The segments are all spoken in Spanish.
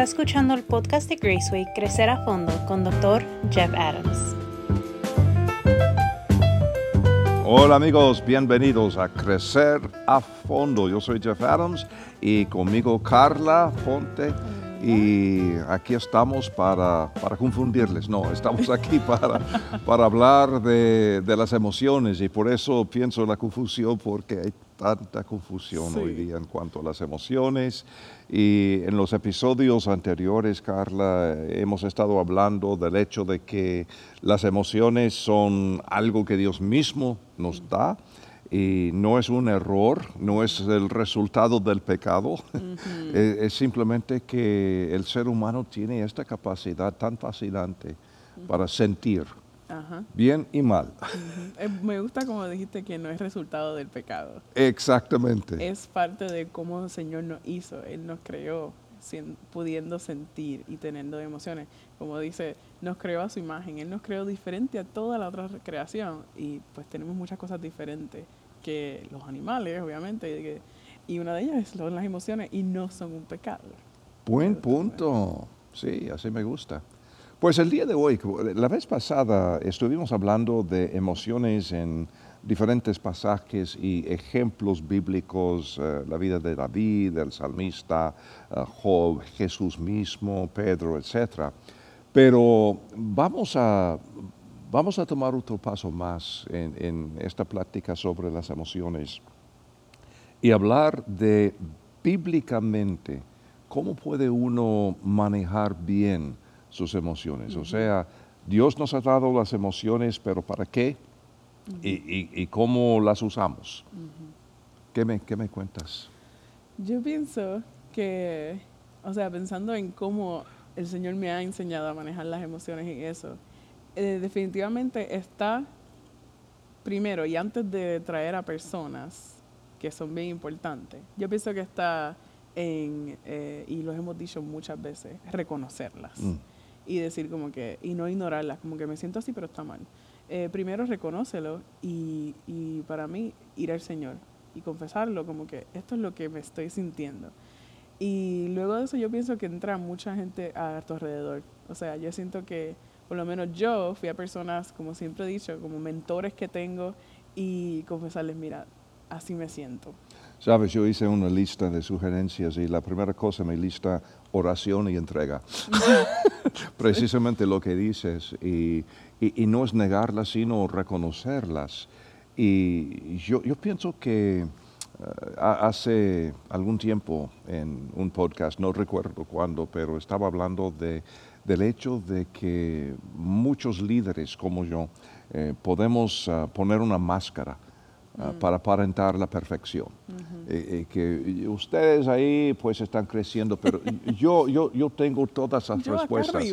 Está escuchando el podcast de Graceway Crecer a Fondo con Dr. Jeff Adams. Hola amigos, bienvenidos a Crecer a Fondo. Yo soy Jeff Adams y conmigo Carla Fonte. Y aquí estamos para, para confundirles, no, estamos aquí para, para hablar de, de, las emociones y por eso pienso en la confusión porque hay tanta confusión hoy día en cuanto a las emociones. Y en los episodios anteriores, Carla, hemos estado hablando del hecho de que las emociones son algo que Dios mismo nos da y no es un error, no es el resultado del pecado, es, simplemente que el ser humano tiene esta capacidad tan fascinante para sentir, bien y mal. Eh, me gusta como dijiste que no es resultado del pecado. Exactamente. Es parte de cómo el Señor nos hizo, Él nos creó pudiendo sentir y teniendo emociones. Como dice, nos creó a su imagen, Él nos creó diferente a toda la otra creación y pues tenemos muchas cosas diferentes que los animales, obviamente, y una de ellas son las emociones y no son un pecado. Buen punto, sí, así me gusta. Pues el día de hoy, la vez pasada estuvimos hablando de emociones en diferentes pasajes y ejemplos bíblicos, eh, la vida de David, el salmista, eh, Job, Jesús mismo, Pedro, etc. Pero vamos a, vamos a tomar otro paso más en, en esta plática sobre las emociones y hablar de bíblicamente cómo puede uno manejar bien sus emociones. O sea, Dios nos ha dado las emociones, pero ¿para qué? y, cómo las usamos. ¿Qué, me, ¿Qué me cuentas? Yo pienso que, o sea, pensando en cómo el Señor me ha enseñado a manejar las emociones y eso, eh, definitivamente está primero y antes de traer a personas que son bien importantes, yo pienso que está en, eh, y lo hemos dicho muchas veces, reconocerlas. Mm y decir como que, y no ignorarlas, como que me siento así pero está mal. Eh, primero reconócelo y, y para mí ir al Señor y confesarlo como que esto es lo que me estoy sintiendo. Y luego de eso yo pienso que entra mucha gente a tu alrededor. O sea, yo siento que por lo menos yo fui a personas, como siempre he dicho, como mentores que tengo y confesarles, mira, así me siento. Sabes, yo hice una lista de sugerencias y la primera cosa me lista oración y entrega. Precisamente lo que dices. Y, no es negarlas, sino reconocerlas. Y yo, pienso que eh, hace algún tiempo en un podcast, no recuerdo cuándo, pero estaba hablando de, del hecho de que muchos líderes como yo eh, podemos ah, poner una máscara Ah, para aparentar la perfección. y, que ustedes ahí pues están creciendo, pero yo, yo, yo tengo todas las respuestas.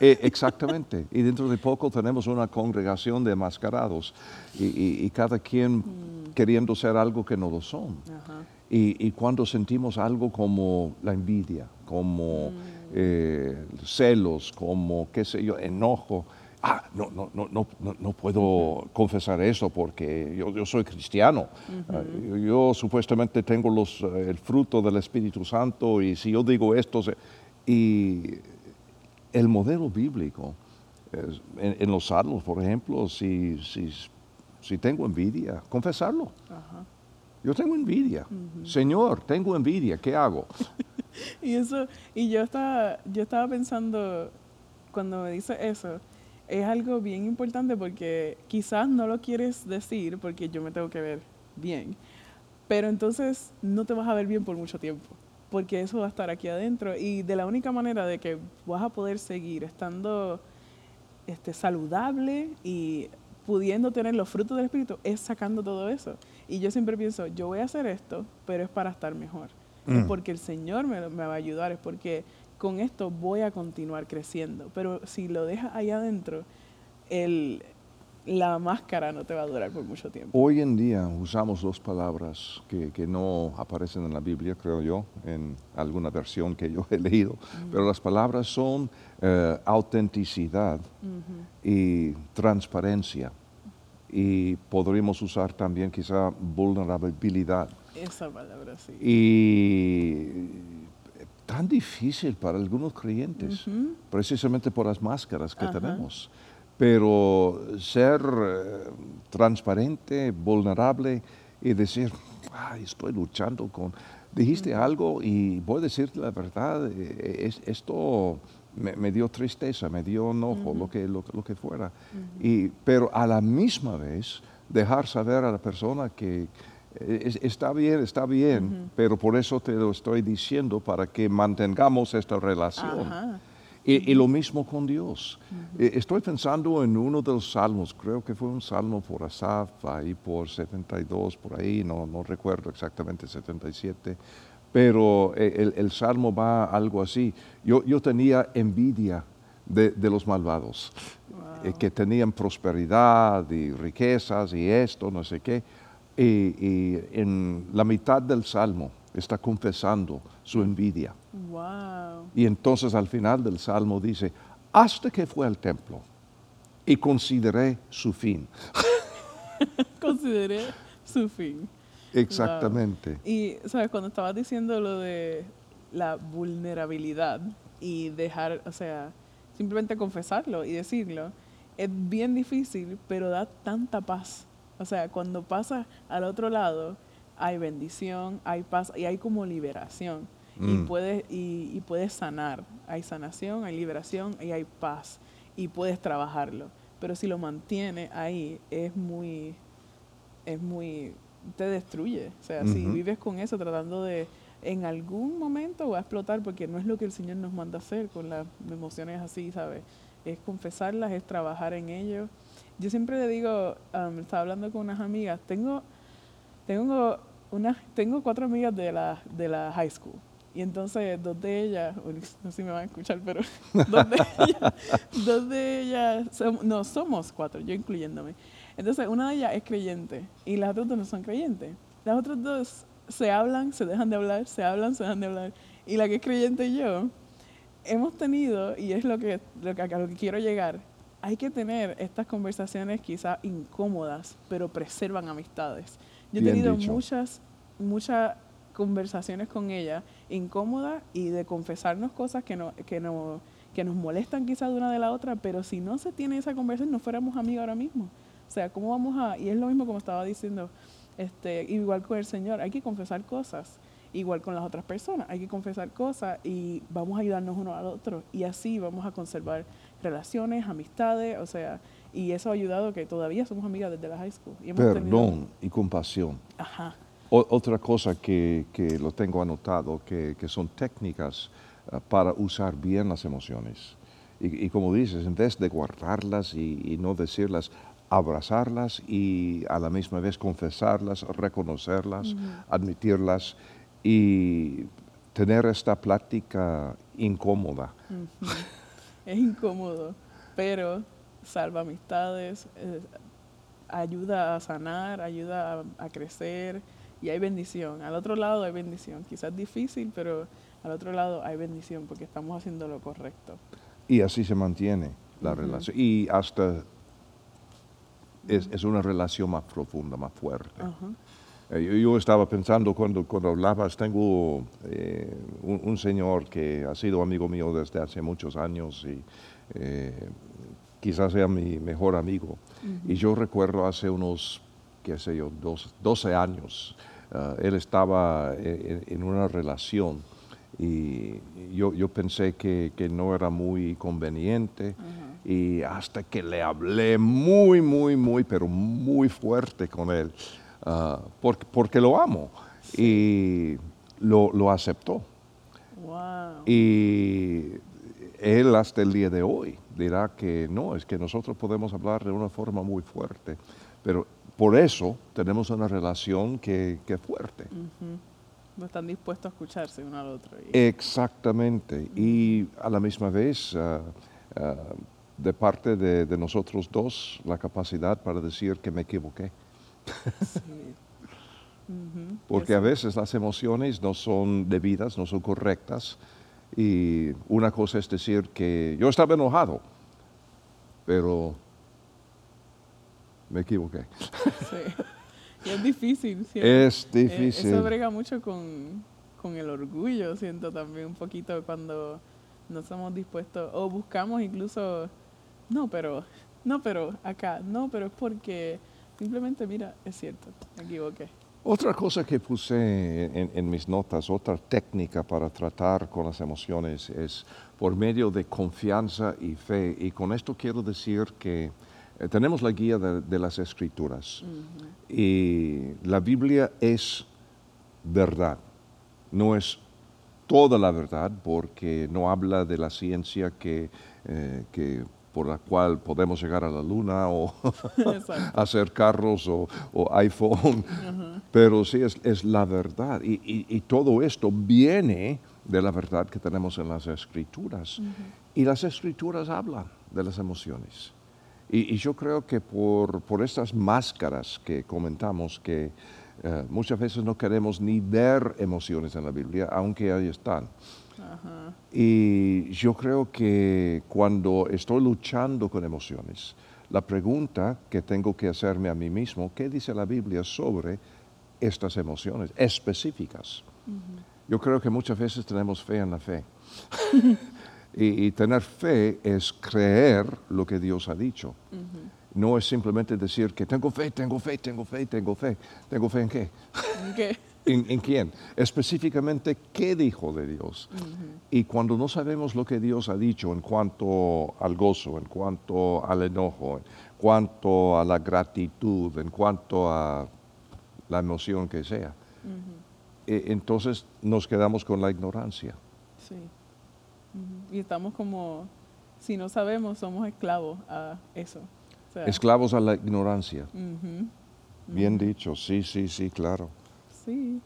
Eh, exactamente. Y dentro de poco tenemos una congregación de mascarados y, cada quien mm. queriendo ser algo que no lo son. Y, cuando sentimos algo como la envidia, como mm. eh, celos, como qué sé yo, enojo, ah, no, no, no, no, no puedo confesar eso porque yo, yo soy cristiano. Ah, yo, supuestamente tengo los, eh, el fruto del Espíritu Santo y si yo digo esto, y el modelo bíblico, en, los salmos, por ejemplo, si, si, si tengo envidia, confesarlo. Yo tengo envidia. Señor, tengo envidia, ¿qué hago? y eso, y yo estaba, yo estaba pensando, cuando me dice eso, es algo bien importante porque quizás no lo quieres decir porque yo me tengo que ver bien, pero entonces no te vas a ver bien por mucho tiempo, porque eso va a estar aquí adentro y de la única manera de que vas a poder seguir estando este, saludable y pudiendo tener los frutos del Espíritu es sacando todo eso. Y yo siempre pienso, yo voy a hacer esto, pero es para estar mejor. Es mm. porque el Señor me, me va a ayudar, es porque con esto voy a continuar creciendo. Pero si lo dejas ahí adentro, el, la máscara no te va a durar por mucho tiempo. Hoy en día usamos dos palabras que, que no aparecen en la Biblia, creo yo, en alguna versión que yo he leído, pero las palabras son eh, autenticidad y transparencia. Y podríamos usar también quizá vulnerabilidad. Esa palabra, sí. Y tan difícil para algunos creyentes, precisamente por las máscaras que Ajá. tenemos. Pero ser eh, transparente, vulnerable y decir, "Ay, estoy luchando con... Dijiste algo y voy a decirte la verdad, eh, es- esto me, me dio tristeza, me dio enojo, lo, que, lo, lo que fuera. y, pero a la misma vez dejar saber a la persona que eh, es- está bien, está bien, pero por eso te lo estoy diciendo para que mantengamos esta relación. Y, y lo mismo con Dios. Eh, Estoy pensando en uno de los salmos, creo que fue un salmo por Asaf, ahí por 72, por ahí, no, no recuerdo exactamente 77, pero eh, el, el salmo va algo así. Yo, yo tenía envidia de, de los malvados, eh, que tenían prosperidad y riquezas y esto, no sé qué. Y, y en la mitad del salmo está confesando su envidia. Wow. Y entonces al final del salmo dice, hasta que fue al templo y consideré su fin. Consideré su fin. Exactamente. Y, ¿sabes? Cuando estabas diciendo lo de la vulnerabilidad y dejar, o sea, simplemente confesarlo y decirlo, es bien difícil, pero da tanta paz. O sea, cuando pasa al otro lado, hay bendición, hay paz y hay como liberación. Y, Mm. puedes, y, y puedes sanar. Hay sanación, hay liberación y hay paz. Y puedes trabajarlo. Pero si lo mantiene ahí, es muy, es muy, te destruye. O sea, si Ujú. vives con eso tratando de, en algún momento va a explotar porque no es lo que el Señor nos manda hacer con las emociones así, ¿sabes? Es confesarlas, es trabajar en ello. Yo siempre le digo, um, estaba hablando con unas amigas, tengo, tengo, unas, tengo cuatro amigas de la, de la high school. Y entonces dos de ellas, no sé si me van a escuchar, pero dos de ellas, dos de ellas, no, somos cuatro, yo incluyéndome. Entonces una de ellas es creyente y las otras dos no son creyentes. Las otras dos se hablan, se dejan de hablar, se hablan, se dejan de hablar. Y la que es creyente y yo, hemos tenido, y es lo que, lo que, a lo que quiero llegar, hay que tener estas conversaciones quizás incómodas, pero preservan amistades. Yo he tenido dicho. muchas, muchas conversaciones con ella incómodas y de confesarnos cosas que, no, que, no, que nos molestan quizás de una de la otra, pero si no se tiene esa conversación, no fuéramos amigos ahora mismo. O sea, ¿cómo vamos a...? Y es lo mismo como estaba diciendo, este, igual con el Señor, hay que confesar cosas, igual con las otras personas, hay que confesar cosas y vamos a ayudarnos uno al otro y así vamos a conservar relaciones, amistades, o sea, y eso ha ayudado que todavía somos amigas desde la high school. Y hemos Perdón y compasión. Ajá, O- otra cosa que, que lo tengo anotado, que, que son técnicas ah, para usar bien las emociones. Y, y como dices, en vez de guardarlas y, y no decirlas, abrazarlas y a la misma vez confesarlas, reconocerlas, admitirlas y tener esta plática incómoda. es incómodo, pero salva amistades, eh, ayuda a sanar, ayuda a, a crecer y hay bendición. Al otro lado hay bendición, quizás difícil, pero al otro lado hay bendición porque estamos haciendo lo correcto. Y así se mantiene la relación. Y hasta es, es una relación más profunda, más fuerte. Eh, Yo, yo estaba pensando cuando, cuando hablabas, tengo eh, un, un señor que ha sido amigo mío desde hace muchos años y eh, quizás sea mi mejor amigo. Y yo recuerdo hace unos, qué sé yo, dos- 12 años, ah, él estaba eh, en, en una relación y yo, yo pensé que, que no era muy conveniente y hasta que le hablé muy, muy, muy, pero muy fuerte con él, ah, porque, porque lo amo y lo, lo aceptó. Wow. Y él hasta el día de hoy dirá que no, es que nosotros podemos hablar de una forma muy fuerte, pero por eso tenemos una relación que, que es fuerte. No están dispuestos a escucharse uno al otro. y- Exactamente. Y a la misma vez, ah, ah, de parte de, de nosotros dos, la capacidad para decir que me equivoqué. Sí. Porque a veces las emociones no son debidas, no son correctas. Y una cosa es decir que yo estaba enojado, pero me equivoqué. Sí. Y es difícil. ¿cierto? Es Eh, difícil. eso brega mucho con, con el orgullo, siento también un poquito cuando no estamos dispuestos o buscamos incluso, no, pero, no, pero acá, no, pero es porque simplemente, mira, es cierto, me equivoqué. Otra cosa que puse en, en, mis notas, otra técnica para tratar con las emociones es por medio de confianza y fe. Y con esto quiero decir que eh, tenemos la guía de, de las escrituras y la Biblia es verdad, no es toda la verdad porque no habla de la ciencia que, eh, que por la cual podemos llegar a la luna o hacer carros o, o iPhone, pero sí es, es la verdad. Y, y, y, todo esto viene de la verdad que tenemos en las escrituras. Y las escrituras hablan de las emociones. Y, y yo creo que por, por, estas máscaras que comentamos, que uh, muchas veces no queremos ni ver emociones en la Biblia, aunque ahí están. Ajá. Y yo creo que cuando estoy luchando con emociones, la pregunta que tengo que hacerme a mí mismo, ¿qué dice la Biblia sobre estas emociones específicas? Uh -huh. Yo creo que muchas veces tenemos fe en la fe. y, y, tener fe es creer lo que Dios ha dicho. Uh -huh. No es simplemente decir que tengo fe, tengo fe, tengo fe, tengo fe. ¿Tengo fe en qué? ¿En qué? ¿En, ¿En, quién? Específicamente, ¿qué dijo de Dios? Uh -huh. Y cuando no sabemos lo que Dios ha dicho en cuanto al gozo, en cuanto al enojo, en cuanto a la gratitud, en cuanto a la emoción que sea, uh -huh. eh, entonces nos quedamos con la ignorancia. Sí. Uh -huh. Y estamos como, si no sabemos, somos esclavos a eso. O sea, esclavos a la ignorancia. Bien dicho, sí, sí, sí, claro. Sí.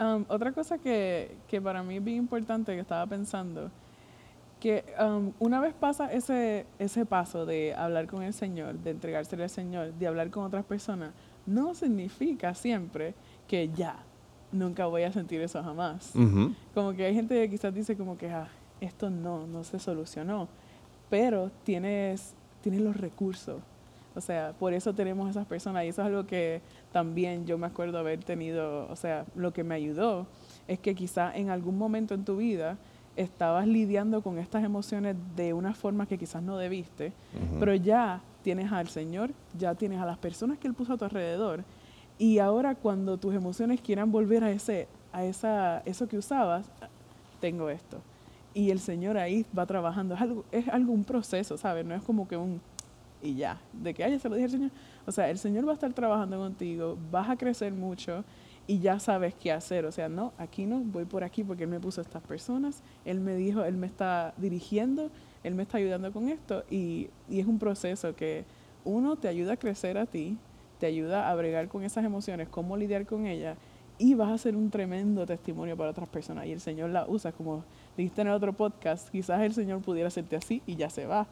Um, otra cosa que, que, para mí es bien importante que estaba pensando, que um, una vez pasa ese, ese paso de hablar con el Señor, de entregárselo al Señor, de hablar con otras personas, no significa siempre que ya, nunca voy a sentir eso jamás. Uh -huh. Como que hay gente que quizás dice como que ah, esto no, no se solucionó, pero tienes, tienes los recursos o sea, por eso tenemos esas personas y eso es algo que también yo me acuerdo haber tenido, o sea, lo que me ayudó es que quizá en algún momento en tu vida estabas lidiando con estas emociones de una forma que quizás no debiste, uh -huh. pero ya tienes al Señor, ya tienes a las personas que Él puso a tu alrededor y ahora cuando tus emociones quieran volver a ese, a esa, eso que usabas, tengo esto. Y el Señor ahí va trabajando, es algo, es algo un proceso, ¿sabes? No es como que un y ya, de que, ay, se lo dije al Señor. O sea, el Señor va a estar trabajando contigo, vas a crecer mucho y ya sabes qué hacer. O sea, no, aquí no, voy por aquí porque Él me puso estas personas, Él me dijo, Él me está dirigiendo, Él me está ayudando con esto y, y es un proceso que uno te ayuda a crecer a ti, te ayuda a bregar con esas emociones, cómo lidiar con ellas y vas a ser un tremendo testimonio para otras personas y el Señor la usa como dijiste en el otro podcast, quizás el Señor pudiera hacerte así y ya se va.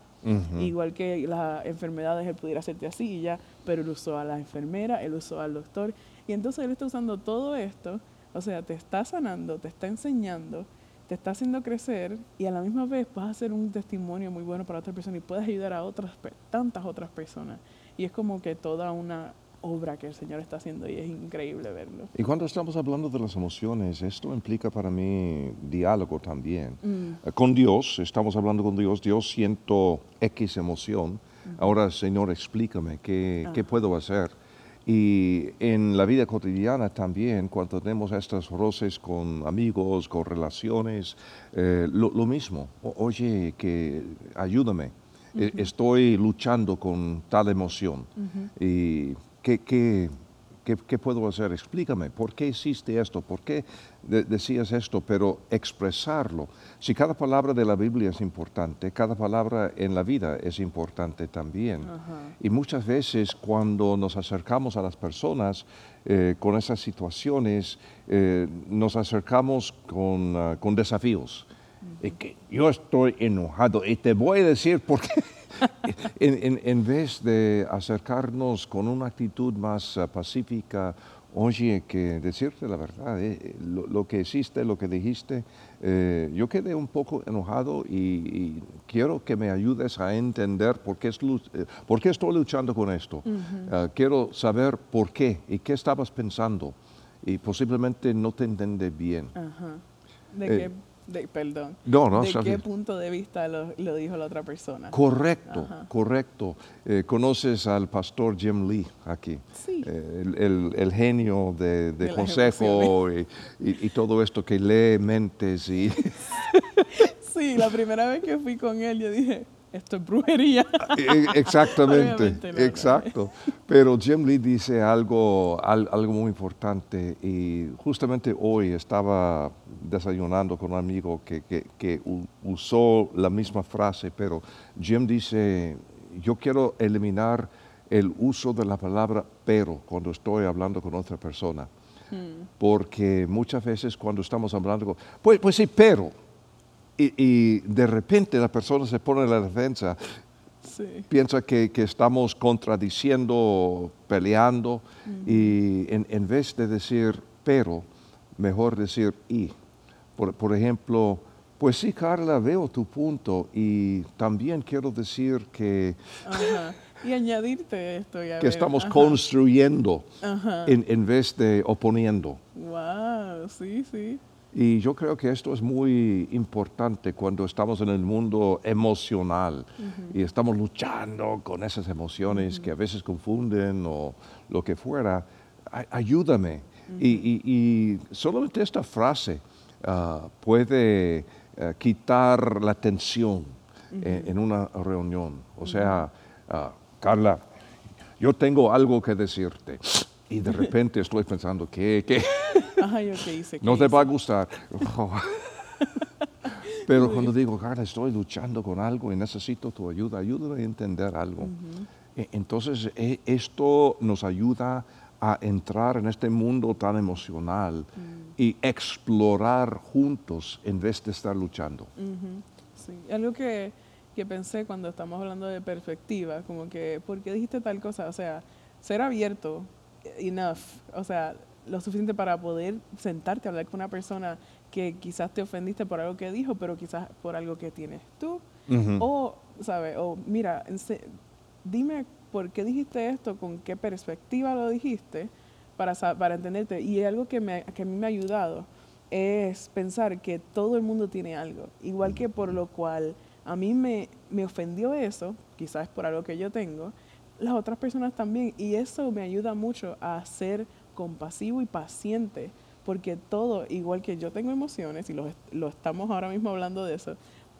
Igual que las enfermedades, Él pudiera hacerte así y ya, pero Él usó a la enfermera, Él usó al doctor. Y entonces Él está usando todo esto, o sea, te está sanando, te está enseñando, te está haciendo crecer y a la misma vez vas a ser un testimonio muy bueno para otras personas y puedes ayudar a otras, tantas otras personas. Y es como que toda una obra que el Señor está haciendo y es increíble verlo. Y cuando estamos hablando de las emociones, esto implica para mí diálogo también. Mm. Con Dios, estamos hablando con Dios, Dios siento X emoción, -huh. ahora Señor explícame qué, ah. qué puedo hacer. Y en la vida cotidiana también, cuando tenemos estos roces con amigos, con relaciones, eh, lo, lo, mismo. O, oye, que ayúdame. Uh -huh. Estoy luchando con tal emoción. Uh -huh. Y ¿Qué, qué, qué, qué, puedo hacer? Explícame, ¿por qué hiciste esto? ¿Por qué de decías esto? Pero expresarlo. Si cada palabra de la Biblia es importante, cada palabra en la vida es importante también. Uh -huh. Y muchas veces cuando nos acercamos a las personas eh, con esas situaciones, eh, nos acercamos con, uh, con desafíos. Uh -huh. que yo estoy enojado y te voy a decir por qué. en, en, en, vez de acercarnos con una actitud más uh, pacífica, oye, que decirte la verdad, eh, lo, lo, que hiciste, lo que dijiste, eh, yo quedé un poco enojado y, y, quiero que me ayudes a entender por qué, es, eh, por qué estoy luchando con esto. Uh -huh. uh, quiero saber por qué y qué estabas pensando. y posiblemente no te entiende bien. Ajá. ¿De Eh, qué, de, perdón, No, no, ¿de qué punto de vista lo, lo dijo la otra persona? Correcto, Ajá. correcto. Eh, ¿Conoces al pastor Jim Lee aquí? Sí. Eh, el, el- el genio de, de consejo y, y- y todo esto que lee mentes y Sí, la primera vez que fui con él, yo dije, esto es brujería. Eh, Exactamente, Obviamente no, no. exacto. Pero Jim Lee dice algo, al- algo muy importante y justamente hoy estaba desayunando con un amigo que, que- usó la misma frase, pero Jim dice, yo quiero eliminar el uso de la palabra pero cuando estoy hablando con otra persona. Porque muchas veces cuando estamos hablando, con- pues, pues sí, pero, y, y de repente la persona se pone en la defensa Sí. piensa que, que estamos contradiciendo, peleando, y en, en vez de decir pero, mejor decir y. Por, por ejemplo, pues sí, Carla, veo tu punto y también quiero decir que, Ajá. Y añadirte esto. ya que ver, estamos ajá. construyendo Ajá. en, en vez de oponiendo. Wow, sí, sí. Y yo creo que esto es muy importante cuando estamos en el mundo emocional y estamos luchando con esas emociones que a veces confunden o lo que fuera. Ay- ayúdame. y, y- y solamente esta frase ah, puede eh, quitar la tensión en, en una reunión. O sea, ah, Carla, yo tengo algo que decirte. Y de repente estoy pensando, ¿qué? ¿Qué? Qué hice. No ¿Qué te hice? va a gustar. Oh. Pero cuando digo, Carla, estoy luchando con algo y necesito tu ayuda, ayúdame a entender algo. E- Entonces, e- esto nos ayuda a entrar en este mundo tan emocional y explorar juntos en vez de estar luchando. Ujú, Sí, algo que, que pensé cuando estamos hablando de perspectiva, como que, ¿por qué dijiste tal cosa? O sea, ser abierto, eh, enough, o sea, lo suficiente para poder sentarte a hablar con una persona que quizás te ofendiste por algo que dijo, pero quizás por algo que tienes tú. O, ¿sabes? O, mira, dime por qué dijiste esto, con qué perspectiva lo dijiste, para, para entenderte. Y algo que, me, que a mí me ha ayudado es pensar que todo el mundo tiene algo. Igual que por lo cual a mí me, me ofendió eso, quizás por algo que yo tengo, las otras personas también. Y eso me ayuda mucho a ser compasivo y paciente, porque todo, igual que yo tengo emociones, y lo, est- lo estamos ahora mismo hablando de eso,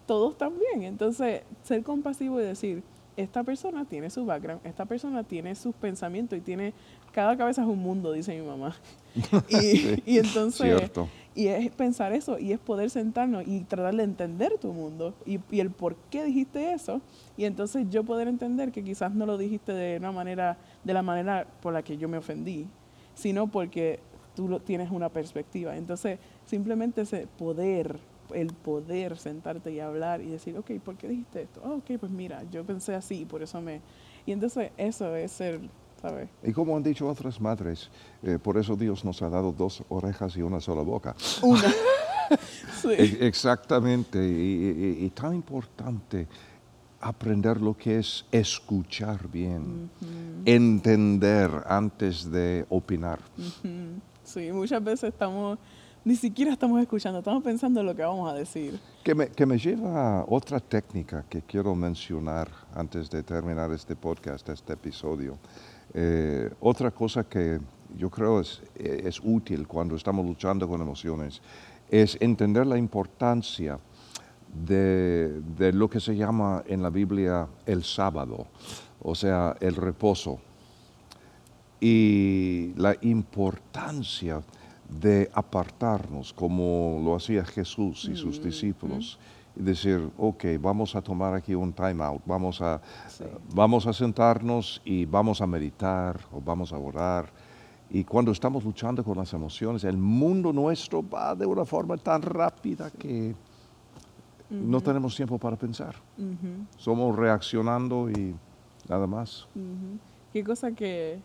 todos también. Entonces, ser compasivo y decir, esta persona tiene su background, esta persona tiene sus pensamientos y tiene, cada cabeza es un mundo, dice mi mamá. y, y entonces, Cierto. y es pensar eso, y es poder sentarnos y tratar de entender tu mundo y, y el por qué dijiste eso. Y entonces yo poder entender que quizás no lo dijiste de una manera, de la manera por la que yo me ofendí, sino porque tú lo, tienes una perspectiva. Entonces, simplemente ese poder, el poder sentarte y hablar y decir, ok, ¿por qué dijiste esto? Oh, ok, pues mira, yo pensé así, por eso me... Y entonces eso es ser, ¿sabes? Y como han dicho otras madres, eh, por eso Dios nos ha dado dos orejas y una sola boca. Una. sí. E- Exactamente, y, y- y tan importante aprender lo que es escuchar bien, entender antes de opinar. Ujú. Sí, muchas veces estamos, ni siquiera estamos escuchando, estamos pensando en lo que vamos a decir. Que me, que me lleva a otra técnica que quiero mencionar antes de terminar este podcast, este episodio. Eh, otra cosa que yo creo es, eh, es útil cuando estamos luchando con emociones es entender la importancia de, de lo que se llama en la Biblia el sábado, o sea, el reposo y la importancia de apartarnos como lo hacía Jesús y sus discípulos y decir, ok, vamos a tomar aquí un time out, vamos a, Sí. vamos a sentarnos y vamos a meditar o vamos a orar. Y cuando estamos luchando con las emociones, el mundo nuestro va de una forma tan rápida que no tenemos tiempo para pensar. Somos reaccionando y nada más. Qué cosa que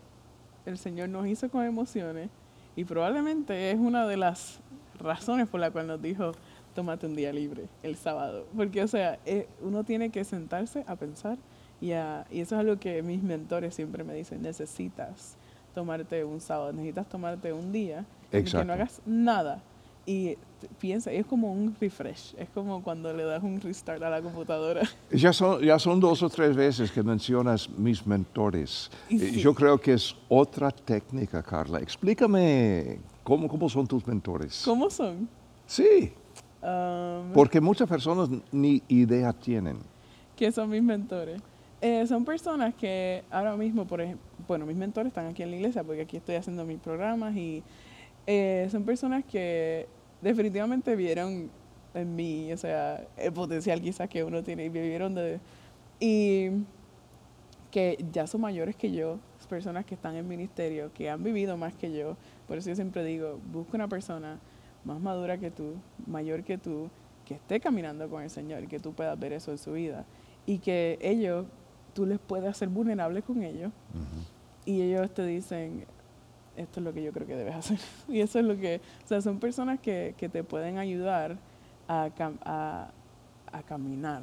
el Señor nos hizo con emociones y probablemente es una de las razones por la cual nos dijo, tómate un día libre el sábado. Porque, o sea, eh, uno tiene que sentarse a pensar y, a- y eso es algo que mis mentores siempre me dicen, necesitas tomarte un sábado, necesitas tomarte un día y que Exacto. no hagas nada. Y piensa, es como un refresh, es como cuando le das un restart a la computadora. Ya son, ya son dos o tres veces que mencionas mis mentores. Eh, sí. Yo creo que es otra técnica, Carla. Explícame cómo, cómo son tus mentores. ¿Cómo son? Sí, Um, porque muchas personas ni idea tienen. que son mis mentores. Eh, son personas que ahora mismo, por ejemplo, bueno, mis mentores están aquí en la iglesia porque aquí estoy haciendo mis programas y eh, son personas que definitivamente vieron en mí, o sea, el potencial quizás que uno tiene y vivieron de... Y que ya son mayores que yo, personas que están en ministerio, que han vivido más que yo. Por eso yo siempre digo, busca una persona más madura que tú, mayor que tú, que esté caminando con el Señor que tú puedas ver eso en su vida. Y que ellos, tú les puedas ser vulnerable con ellos y ellos te dicen, esto es lo que yo creo que debes hacer. Y eso es lo que, o sea, son personas que, que te pueden ayudar a, cam- a, a caminar.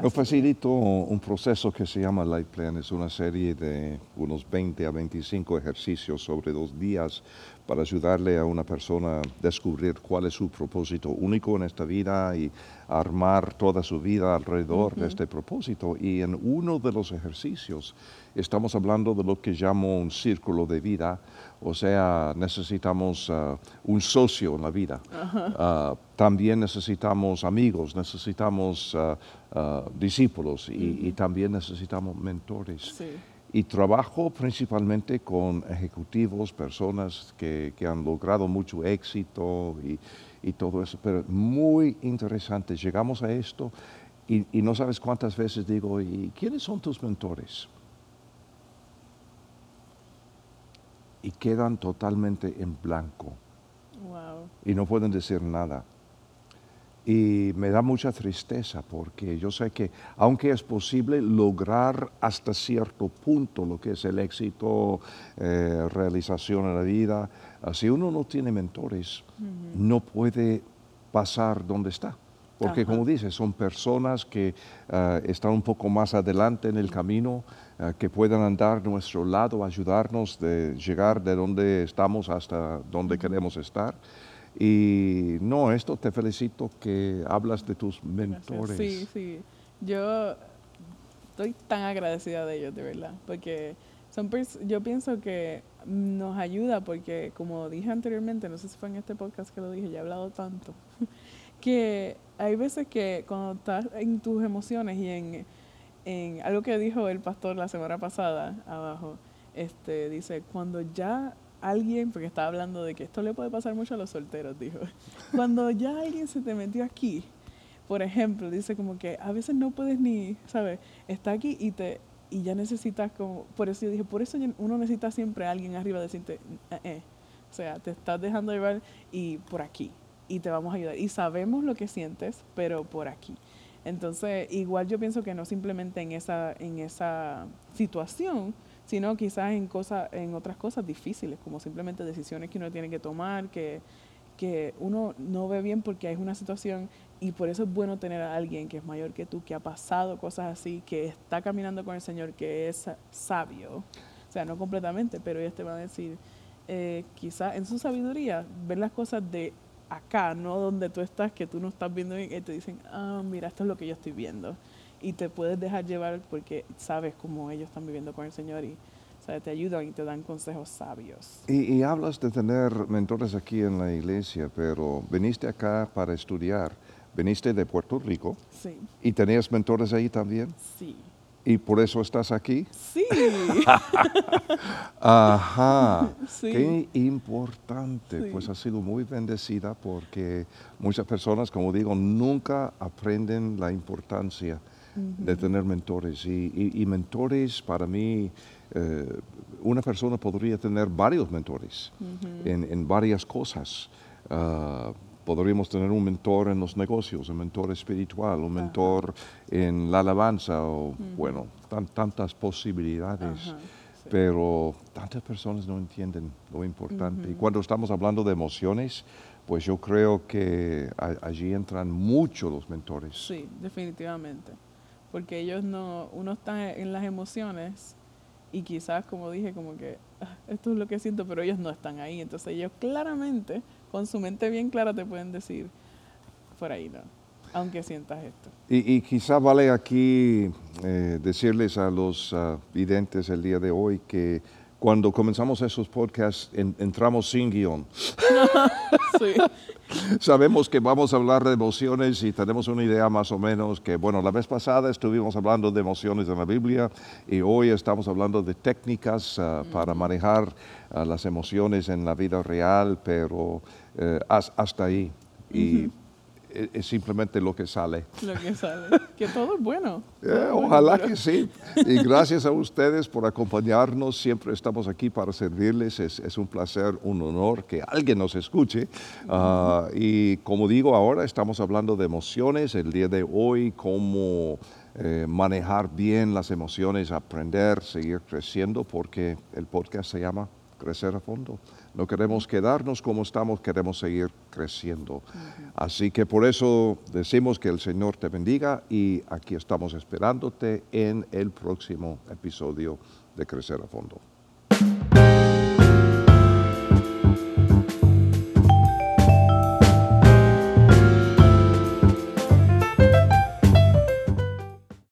Yo facilito un proceso que se llama Life Plan. Es una serie de unos 20 a 25 ejercicios sobre dos días para ayudarle a una persona a descubrir cuál es su propósito único en esta vida y armar toda su vida alrededor de este propósito. Y en uno de los ejercicios estamos hablando de lo que llamo un círculo de vida, o sea, necesitamos ah, un socio en la vida. Ah, también necesitamos amigos, necesitamos ah, discípulos y, y también necesitamos mentores. Sí. Y trabajo principalmente con ejecutivos, personas que, que han logrado mucho éxito y, y todo eso, pero muy interesante. Llegamos a esto y, y no sabes cuántas veces digo, ¿y quiénes son tus mentores? Y quedan totalmente en blanco Wow. y no pueden decir nada. Y me da mucha tristeza porque yo sé que aunque es posible lograr hasta cierto punto lo que es el éxito, eh, realización en la vida, si uno no tiene mentores, no puede pasar donde está. Porque Ajá. como dices, son personas que ah, están un poco más adelante en el camino, ah, que puedan andar a nuestro lado, ayudarnos de llegar de donde estamos hasta donde queremos estar. Y no, esto te felicito que hablas de tus Gracias. mentores. Sí, sí. Yo estoy tan agradecida de ellos, de verdad, porque son yo pienso que nos ayuda porque, como dije anteriormente, no sé si fue en este podcast que lo dije, ya he hablado tanto, que hay veces que cuando estás en tus emociones y en, en algo que dijo el pastor la semana pasada abajo, este dice, cuando ya alguien, porque estaba hablando de que esto le puede pasar mucho a los solteros, dijo, cuando ya alguien se te metió aquí, por ejemplo, dice como que a veces no puedes ni, ¿sabes? Está aquí y te y ya necesitas como, por eso yo dije, por eso uno necesita siempre a alguien arriba decirte, "Eh, eh". o sea, te estás dejando llevar y por aquí y te vamos a ayudar y sabemos lo que sientes, pero por aquí. Entonces, igual yo pienso que no simplemente en esa en esa situación, sino quizás en cosas en otras cosas difíciles, como simplemente decisiones que uno tiene que tomar, que que uno no ve bien porque hay una situación y por eso es bueno tener a alguien que es mayor que tú, que ha pasado cosas así, que está caminando con el Señor, que es sabio. O sea, no completamente, pero ellos te van a decir, eh, quizás en su sabiduría, ver las cosas de acá, no donde tú estás, que tú no estás viendo y te dicen, ah, mira, esto es lo que yo estoy viendo. Y te puedes dejar llevar porque sabes cómo ellos están viviendo con el Señor y sea, te ayudan y te dan consejos sabios. Y, y hablas de tener mentores aquí en la iglesia, pero viniste acá para estudiar. Viniste de Puerto Rico Sí, y tenías mentores ahí también. sí. Y por eso estás aquí. Sí, Ajá. Sí. Qué importante. Sí. Pues has sido muy bendecida porque muchas personas, como digo, nunca aprenden la importancia de tener mentores. Y, y- y mentores, para mí, eh, una persona podría tener varios mentores en, en varias cosas. Ah, podríamos tener un mentor en los negocios, un mentor espiritual, un mentor en la alabanza, o bueno, tan- tantas posibilidades. Sí. Pero tantas personas no entienden lo importante. Y cuando estamos hablando de emociones, pues yo creo que allí entran mucho los mentores. Sí, definitivamente. Porque ellos no, uno está en las emociones y quizás, como dije, como que "Ah, esto es lo que siento, pero ellos no están ahí. Entonces ellos claramente, con su mente bien clara, te pueden decir, por ahí no, aunque sientas esto. Y, y quizá vale aquí eh, decirles a los ah, videntes el día de hoy que cuando comenzamos esos podcasts en- entramos sin guion. Sí, Sabemos que vamos a hablar de emociones y tenemos una idea más o menos que, bueno, la vez pasada estuvimos hablando de emociones en la Biblia y hoy estamos hablando de técnicas ah, para manejar ah, las emociones en la vida real, pero eh, has- hasta ahí. Y es simplemente lo que sale. lo que sale. Que todo es bueno. Todo es bueno, ojalá pero- que sí. Y gracias a ustedes por acompañarnos. Siempre estamos aquí para servirles. Es, es un placer, un honor que alguien nos escuche. Ah, y como digo, ahora estamos hablando de emociones. El día de hoy, cómo eh, manejar bien las emociones, aprender, seguir creciendo, porque el podcast se llama Crecer a Fondo. No queremos quedarnos como estamos, queremos seguir creciendo. Así que por eso decimos que el Señor te bendiga y aquí estamos esperándote en el próximo episodio de Crecer a Fondo.